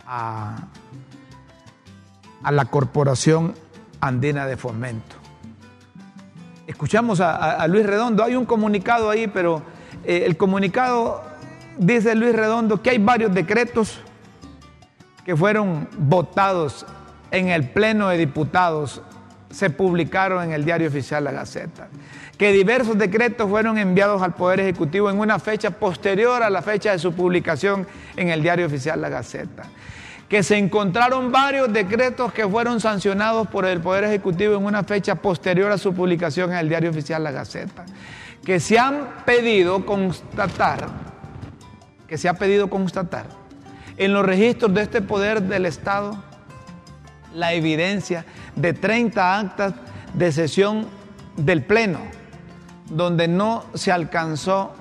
a, la Corporación Andina de Fomento. Escuchamos a Luis Redondo, hay un comunicado ahí, pero eh, el comunicado dice Luis Redondo que hay varios decretos que fueron votados en el Pleno de Diputados, se publicaron en el Diario Oficial La Gaceta, que diversos decretos fueron enviados al Poder Ejecutivo en una fecha posterior a la fecha de su publicación en el Diario Oficial La Gaceta, que se encontraron varios decretos que fueron sancionados por el Poder Ejecutivo en una fecha posterior a su publicación en el Diario Oficial La Gaceta, que se han pedido constatar que se ha pedido constatar en los registros de este poder del Estado la evidencia de 30 actas de sesión del Pleno, donde no se alcanzó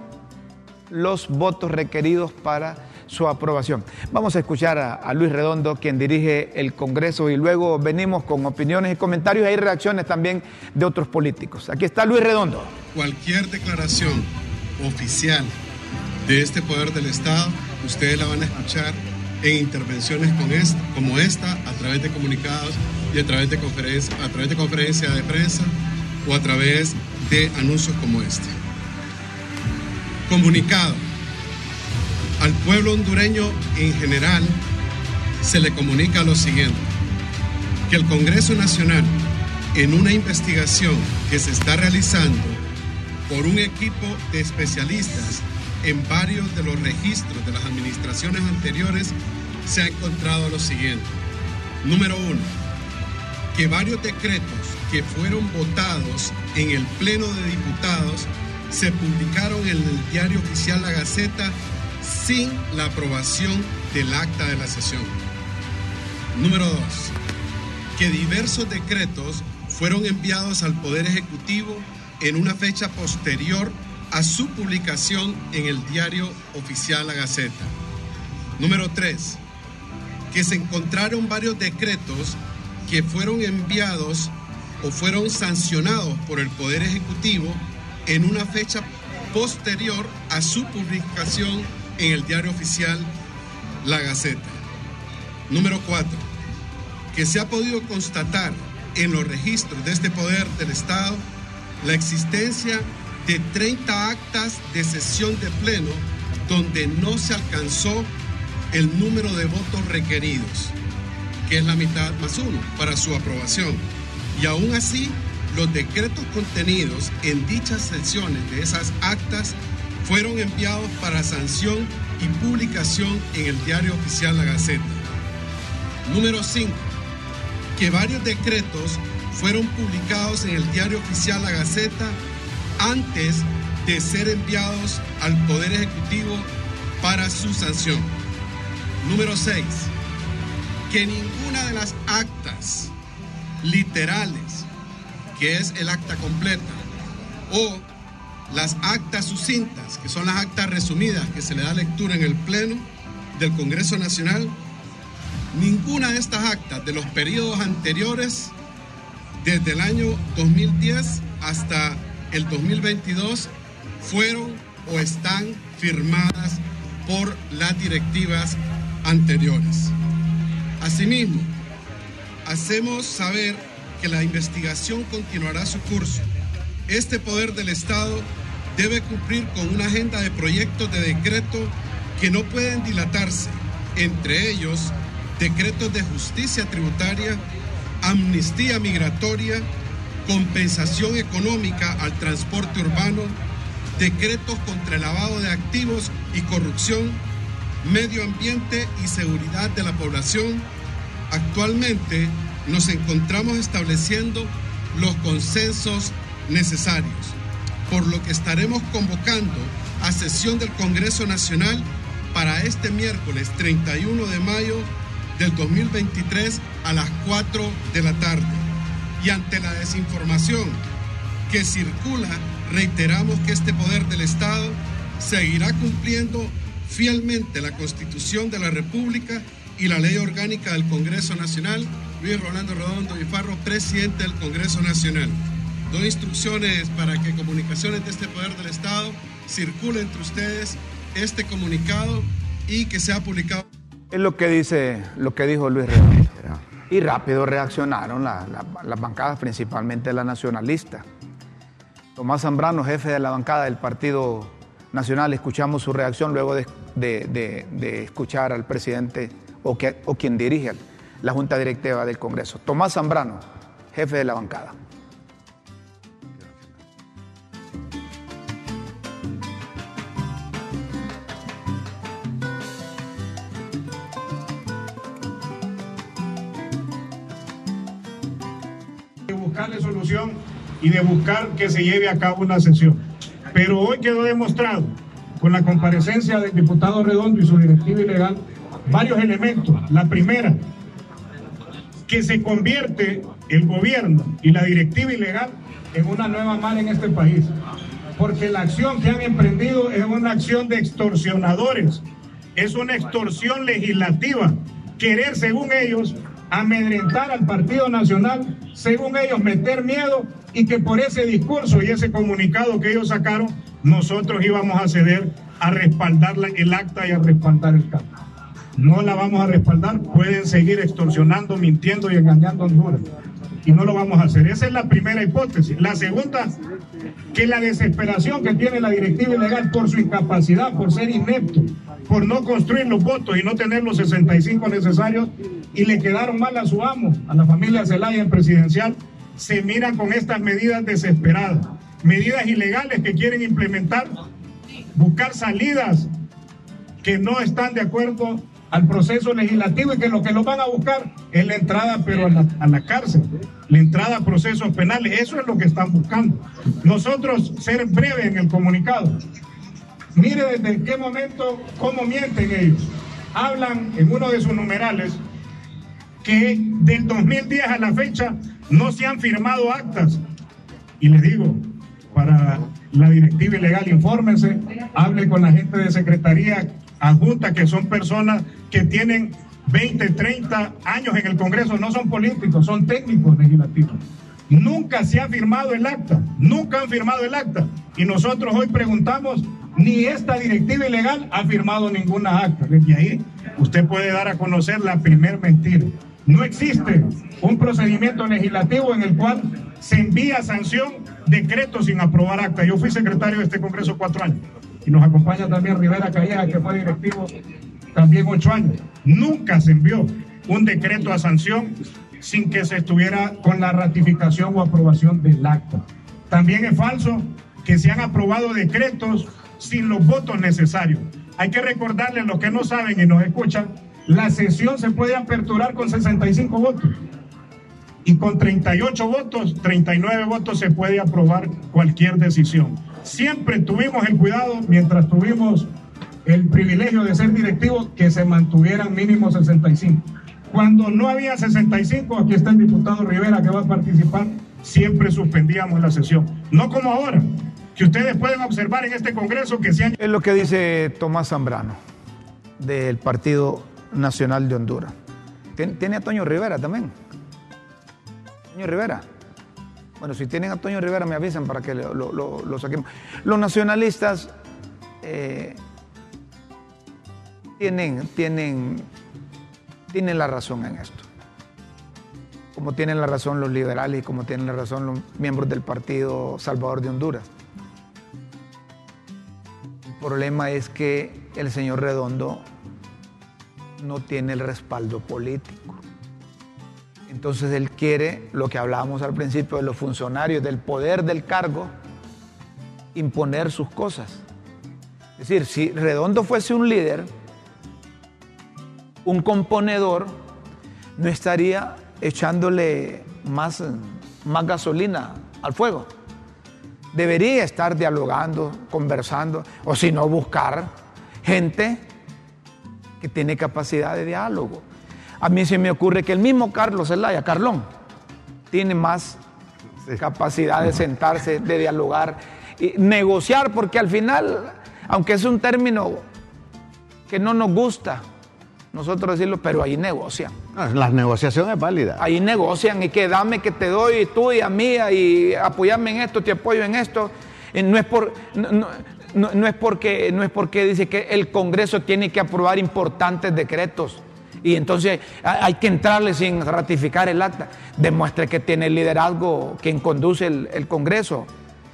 los votos requeridos para su aprobación. Vamos a escuchar a, Luis Redondo, quien dirige el Congreso, y luego venimos con opiniones y comentarios. Hay reacciones también de otros políticos. Aquí está Luis Redondo. cualquier declaración oficial de este poder del Estado, ustedes la van a escuchar en intervenciones como esta, a través de comunicados y a través de conferencias, a través de conferencias de prensa o a través de anuncios como este. Comunicado. Al pueblo hondureño en general se le comunica lo siguiente que el Congreso Nacional, en una investigación que se está realizando por un equipo de especialistas en varios de los registros de las administraciones anteriores, se ha encontrado lo siguiente. Número uno, que varios decretos que fueron votados en el Pleno de Diputados se publicaron en el diario oficial La Gaceta sin la aprobación del acta de la sesión. Número dos, que diversos decretos fueron enviados al Poder Ejecutivo en una fecha posterior a su publicación en el diario oficial La Gaceta. Número 3. Que se encontraron varios decretos que fueron enviados o fueron sancionados por el Poder Ejecutivo en una fecha posterior a su publicación en el diario oficial La Gaceta. Número 4 que se ha podido constatar en los registros de este poder del Estado la existencia de 30 actas de sesión de pleno donde no se alcanzó el número de votos requeridos, que es la mitad más uno, para su aprobación. Y aún así, los decretos contenidos en dichas sesiones de esas actas fueron enviados para sanción y publicación en el diario oficial La Gaceta. Número 5 que varios decretos fueron publicados en el diario oficial La Gaceta antes de ser enviados al Poder Ejecutivo para su sanción. Número 6. Que ninguna de las actas literales, que es el acta completa, o las actas sucintas, que son las actas resumidas que se le da lectura en el Pleno del Congreso Nacional, Ninguna de estas actas de los periodos anteriores, desde el año 2010 hasta el 2022, fueron o están firmadas por las directivas anteriores. Asimismo, hacemos saber que la investigación continuará su curso. Este poder del Estado debe cumplir con una agenda de proyectos de decreto que no pueden dilatarse, entre ellos decretos de justicia tributaria, amnistía migratoria, compensación económica al transporte urbano, decretos contra el lavado de activos y corrupción, medio ambiente y seguridad de la población. Actualmente nos encontramos estableciendo los consensos necesarios, por lo que estaremos convocando a sesión del Congreso Nacional para este miércoles 31 de mayo del 2023 a las 4 de la tarde. Y ante la desinformación que circula, reiteramos que este poder del Estado seguirá cumpliendo fielmente la Constitución de la República y la Ley Orgánica del Congreso Nacional. Luis Rolando Redondo y presidente del Congreso Nacional. Doy instrucciones para que comunicaciones de este poder del Estado circule entre ustedes este comunicado y que sea publicado. Es lo que dice, lo que dijo Luis Redondo. Y rápido reaccionaron las bancadas, principalmente la nacionalista. Tomás Zambrano, jefe de la bancada del Partido Nacional, escuchamos su reacción luego de, escuchar al presidente o, o quien dirige la Junta Directiva del Congreso. Tomás Zambrano, jefe de la bancada. Buscarle solución y de buscar que se lleve a cabo una sesión. Pero hoy quedó demostrado, con la comparecencia del diputado Redondo y su directiva ilegal, varios elementos. La primera, que se convierte el gobierno y la directiva ilegal en una nueva mala en este país. Porque la acción que han emprendido es una acción de extorsionadores, es una extorsión legislativa. Querer, según ellos, amedrentar al Partido Nacional, según ellos, meter miedo y que por ese discurso y ese comunicado que ellos sacaron, nosotros íbamos a ceder a respaldar el acta y a respaldar el cambio. No la vamos a respaldar, pueden seguir extorsionando, mintiendo y engañando a Honduras. Y no lo vamos a hacer. Esa es la primera hipótesis. La segunda, que la desesperación que tiene la directiva ilegal por su incapacidad, por ser inepto, por no construir los votos y no tener los 65 necesarios, y le quedaron mal a su amo, a la familia Zelaya en presidencial, se miran con estas medidas desesperadas, medidas ilegales que quieren implementar, buscar salidas que no están de acuerdo al proceso legislativo y que lo que lo van a buscar es la entrada pero a la, a la, cárcel, la entrada a procesos penales, eso es lo que están buscando. Nosotros, ser breve en el comunicado, mire desde qué momento, cómo mienten ellos. Hablan en uno de sus numerales que del 2010 a la fecha no se han firmado actas. Y les digo, para la directiva ilegal, infórmense, hable con la gente de secretaría adjunta, que son personas que tienen 20, 30 años en el Congreso, no son políticos, son técnicos legislativos. Nunca se ha firmado el acta, nunca han firmado el acta. Y nosotros hoy preguntamos, ni esta directiva ilegal ha firmado ninguna acta. Desde ahí usted puede dar a conocer la primer mentira. No existe un procedimiento legislativo en el cual se envía sanción decreto sin aprobar acta. Yo fui secretario de este Congreso cuatro años y nos acompaña también Rivera Calleja, que fue directivo también ocho años. Nunca se envió un decreto a sanción sin que se estuviera con la ratificación o aprobación del acta. También es falso que se han aprobado decretos sin los votos necesarios. Hay que recordarle a los que no saben y nos escuchan, la sesión se puede aperturar con 65 votos y con 38 votos, 39 votos se puede aprobar cualquier decisión. Siempre tuvimos el cuidado, mientras tuvimos el privilegio de ser directivos, que se mantuvieran mínimo 65. Cuando no había 65, aquí está el diputado Rivera que va a participar, siempre suspendíamos la sesión. No como ahora, que ustedes pueden observar en este Congreso que se han... Es lo que dice Tomás Zambrano, del Partido Nacional de Honduras. Tiene a Toño Rivera también. Toño Rivera. Bueno, si tienen a Toño Rivera me avisan para que lo, saquemos. Los nacionalistas eh, tienen, tienen, tienen la razón en esto. Como tienen la razón los liberales y como tienen la razón los miembros del Partido Salvador de Honduras. El problema es que el señor Redondo no tiene el respaldo político. Entonces él quiere lo que hablábamos al principio de los funcionarios, del poder del cargo, imponer sus cosas. Es decir, si Redondo fuese un líder, un componedor, no estaría echándole más, más gasolina al fuego. Debería estar dialogando, conversando, o si no, buscar gente que tiene capacidad de diálogo. A mí se me ocurre que el mismo Carlos Zelaya, Carlón, tiene más capacidad de sentarse, de dialogar y negociar, porque al final, aunque es un término que no nos gusta, nosotros decirlo, pero ahí negocian. La negociación es válida. Ahí negocian y que dame que te doy tú y a mí y apoyarme en esto, te apoyo en esto. No es, por, no, es porque, no es porque dice que el Congreso tiene que aprobar importantes decretos y entonces hay que entrarle sin ratificar el acta. Demuestre que tiene liderazgo quien conduce el, el Congreso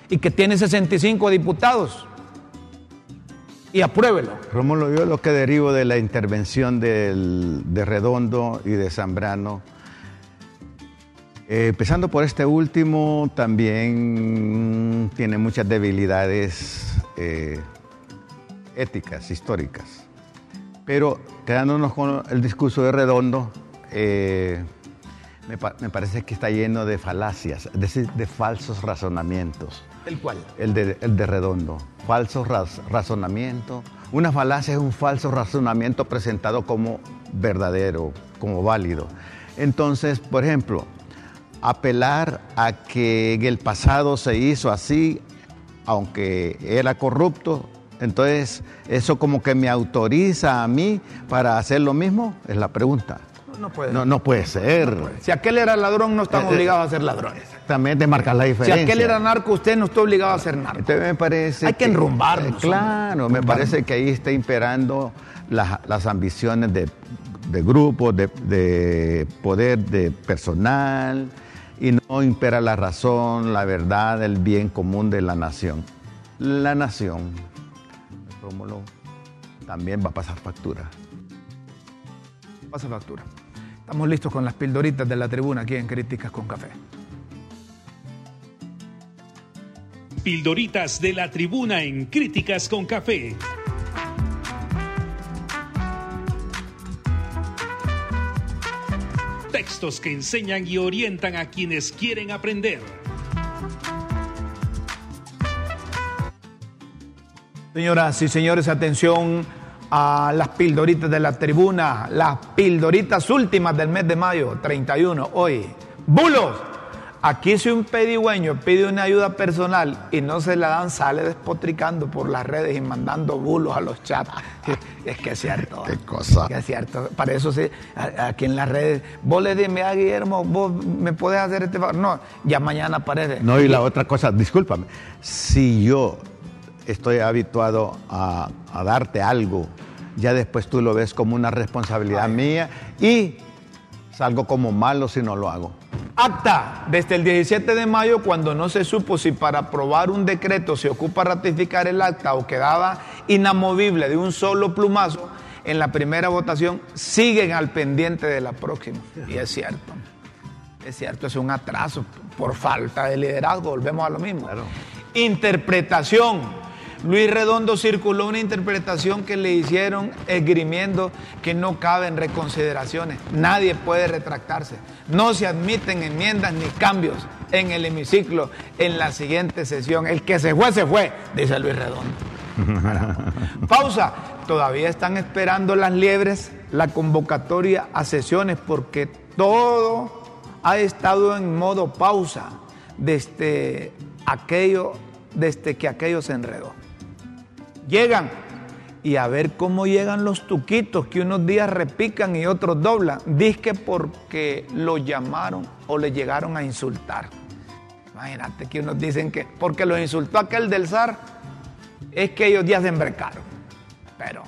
y que tiene 65 diputados y apruébelo. Rómulo, yo lo que derivo de la intervención de Redondo y de Zambrano, eh, empezando por este último, también tiene muchas debilidades eh, éticas, históricas. Pero quedándonos con el discurso de Redondo, eh, me, parece que está lleno de falacias, de, de falsos razonamientos. ¿El cuál? El de, el de Redondo falso razonamiento. Una falacia es un falso razonamiento presentado como verdadero, como válido. Entonces, por ejemplo, apelar a que en el pasado se hizo así, aunque era corrupto, entonces eso como que me autoriza a mí para hacer lo mismo, es la pregunta. No puede. No, no puede ser. Si aquel era ladrón, no estamos eh, eh, obligados a ser ladrones. Exactamente, marcar la diferencia. Si aquel era narco, usted no está obligado a ser narco. Entonces me parece. Hay que, enrumbarnos. claro, me parece que ahí está imperando las, ambiciones de, de grupos, de, poder de personal, y no impera la razón, la verdad, el bien común de la nación. La nación, Rómulo, también va a pasar factura. Pasa factura. Estamos listos con las pildoritas de la tribuna aquí en Críticas con Café. Pildoritas de la tribuna en Críticas con Café. Textos que enseñan y orientan a quienes quieren aprender. Señoras y señores, atención a las pildoritas de la tribuna, las pildoritas últimas del mes de mayo, 31, hoy. Bulos, aquí si un pedigüeño pide una ayuda personal y no se la dan, sale despotricando por las redes y mandando bulos a los chats. Es que es cierto. Qué cosa. es cierto. Para eso sí, aquí en las redes, vos le dime a Guillermo, vos me podés hacer este favor. No, ya mañana aparece. No, y la otra cosa, discúlpame, si yo estoy habituado a, darte algo, ya después tú lo ves como una responsabilidad mía y salgo como malo si no lo hago. Acta, desde el 17 de mayo, cuando no se supo si para aprobar un decreto se ocupa ratificar el acta o quedaba inamovible de un solo plumazo, en la primera votación siguen al pendiente de la próxima. Y es cierto, es cierto, es un atraso por falta de liderazgo, volvemos a lo mismo. Interpretación Luis Redondo circuló una interpretación que le hicieron esgrimiendo que no caben reconsideraciones. Nadie puede retractarse. No se admiten enmiendas ni cambios en el hemiciclo en la siguiente sesión. El que se fue, se fue, dice Luis Redondo. Pausa. Todavía están esperando las liebres la convocatoria a sesiones porque todo ha estado en modo pausa desde aquello, desde que aquello se enredó llegan y a ver cómo llegan los tuquitos que unos días repican y otros doblan. Dice porque lo llamaron o le llegaron a insultar. Imagínate que unos dicen que porque lo insultó aquel del zar es que ellos días se embercaron. Pero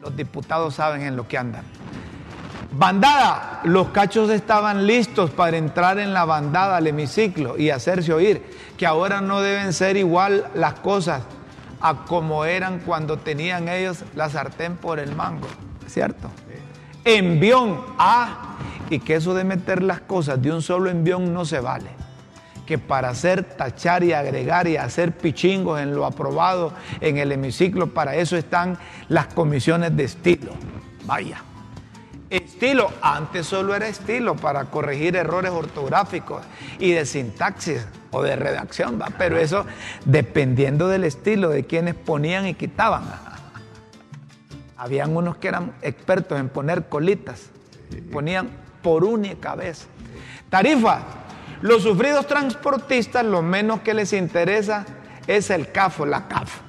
los diputados saben en lo que andan. Bandada, los cachos estaban listos para entrar en la bandada al hemiciclo y hacerse oír, que ahora no deben ser igual las cosas a como eran cuando tenían ellos la sartén por el mango, ¿cierto? Envión, ah, y que eso de meter las cosas de un solo envión no se vale. Que para hacer tachar y agregar y hacer pichingos en lo aprobado en el hemiciclo, para eso están las comisiones de estilo. Vaya. Estilo, antes solo era estilo para corregir errores ortográficos y de sintaxis o de redacción, ¿va? pero eso dependiendo del estilo de quienes ponían y quitaban. Habían unos que eran expertos en poner colitas, ponían por única vez. Tarifa, los sufridos transportistas lo menos que les interesa es el CAFO, la CAF,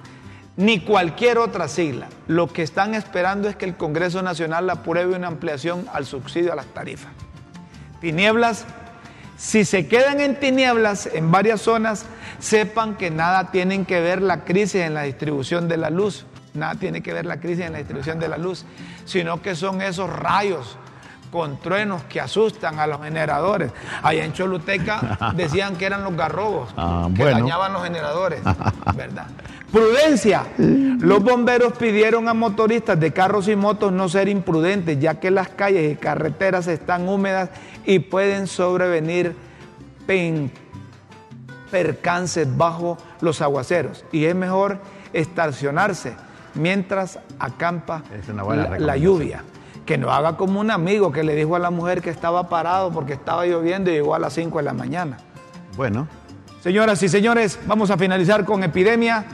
ni cualquier otra sigla. Lo que están esperando es que el Congreso Nacional apruebe una ampliación al subsidio a las tarifas. Tinieblas, si se quedan en tinieblas en varias zonas, sepan que nada tienen que ver la crisis en la distribución de la luz, nada tiene que ver la crisis en la distribución de la luz, sino que son esos rayos con truenos que asustan a los generadores. Allá en Choluteca decían que eran los garrobos Ah, que bueno. dañaban los generadores, ¿verdad? Prudencia. Los bomberos pidieron a motoristas de carros y motos no ser imprudentes, ya que las calles y carreteras están húmedas y pueden sobrevenir percances bajo los aguaceros. Y es mejor estacionarse mientras acampa Es la- lluvia. Que no haga como un amigo que le dijo a la mujer que estaba parado porque estaba lloviendo y llegó a las 5 de la mañana. Bueno, Señoras y señores, vamos a finalizar con epidemia.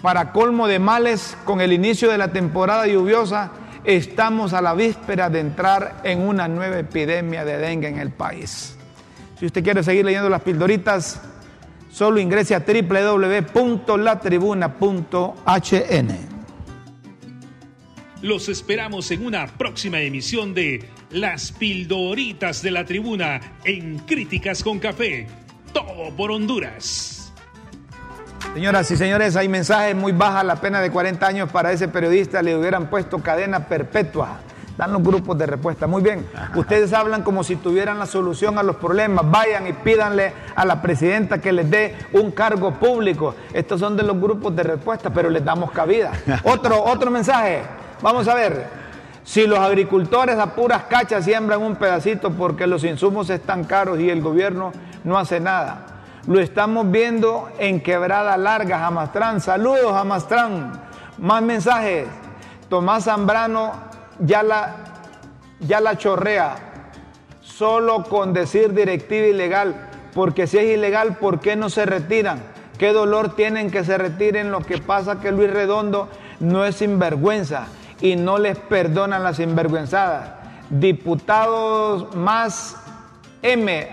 Para colmo de males, con el inicio de la temporada lluviosa, estamos a la víspera de entrar en una nueva epidemia de dengue en el país. Si usted quiere seguir leyendo las pildoritas, solo ingrese a www.latribuna.hn. Los esperamos en una próxima emisión de Las Pildoritas de la Tribuna en Críticas con Café. Todo por Honduras. Señoras y señores, hay mensajes muy bajas, la pena de 40 años para ese periodista le hubieran puesto cadena perpetua. Dan los grupos de respuesta. Muy bien, ustedes hablan como si tuvieran la solución a los problemas. Vayan y pídanle a la presidenta que les dé un cargo público. Estos son de los grupos de respuesta, pero les damos cabida. Otro, otro mensaje. Vamos a ver. Si los agricultores a puras cachas siembran un pedacito porque los insumos están caros y el gobierno no hace nada. Lo estamos viendo en Quebrada Larga, Jamastrán. Saludos, Jamastrán. Más mensajes. Tomás Zambrano ya la, ya la chorrea. Solo con decir directiva ilegal. Porque si es ilegal, ¿por qué no se retiran? ¿Qué dolor tienen que se retiren? Lo que pasa que Luis Redondo no es sinvergüenza y no les perdonan las sinvergüenzadas. Diputados más M,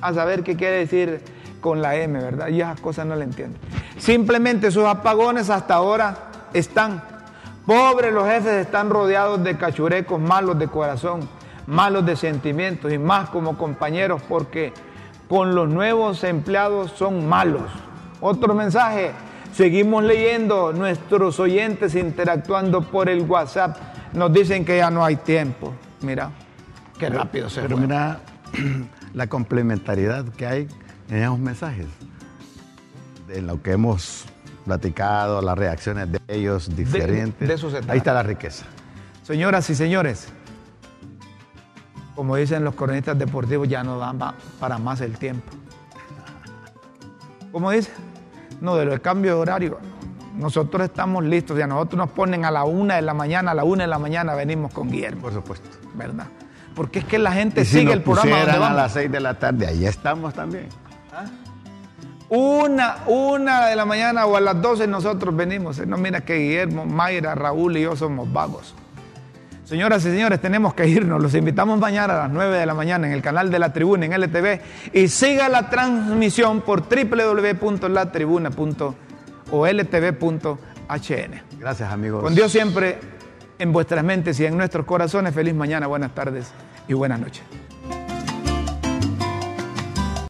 a saber qué quiere decir con la M, ¿verdad? Y esas cosas no le entiendo. Simplemente sus apagones hasta ahora están. Pobres los jefes están rodeados de cachurecos malos de corazón, malos de sentimientos y más como compañeros porque con los nuevos empleados son malos. Otro mensaje, seguimos leyendo nuestros oyentes interactuando por el WhatsApp. Nos dicen que ya no hay tiempo. Mira, qué rápido se pero fue. mira la complementariedad que hay en esos mensajes. De lo que hemos platicado, las reacciones de ellos diferentes. de eso se trata. Ahí está la riqueza. Señoras y señores, como dicen los cronistas deportivos, ya no dan pa- para más el tiempo. ¿Cómo dice? No, de lo del cambio de horario. Nosotros estamos listos, ya nosotros nos ponen a la una de la mañana, a la una de la mañana venimos con Guillermo, Por supuesto. ¿verdad? Porque es que la gente Y si sigue nos el programa donde a las 6 de la tarde, ahí estamos también. Una, una de la mañana o a las 12 nosotros venimos. No mira que Guillermo, Mayra, Raúl y yo somos vagos. Señoras y señores, tenemos que irnos. Los invitamos mañana a las 9 de la mañana en el canal de La Tribuna en LTV y siga la transmisión por www.latribuna.oltv.hn. Gracias, amigos. Con Dios siempre en vuestras mentes y en nuestros corazones. Feliz mañana, buenas tardes y buenas noches.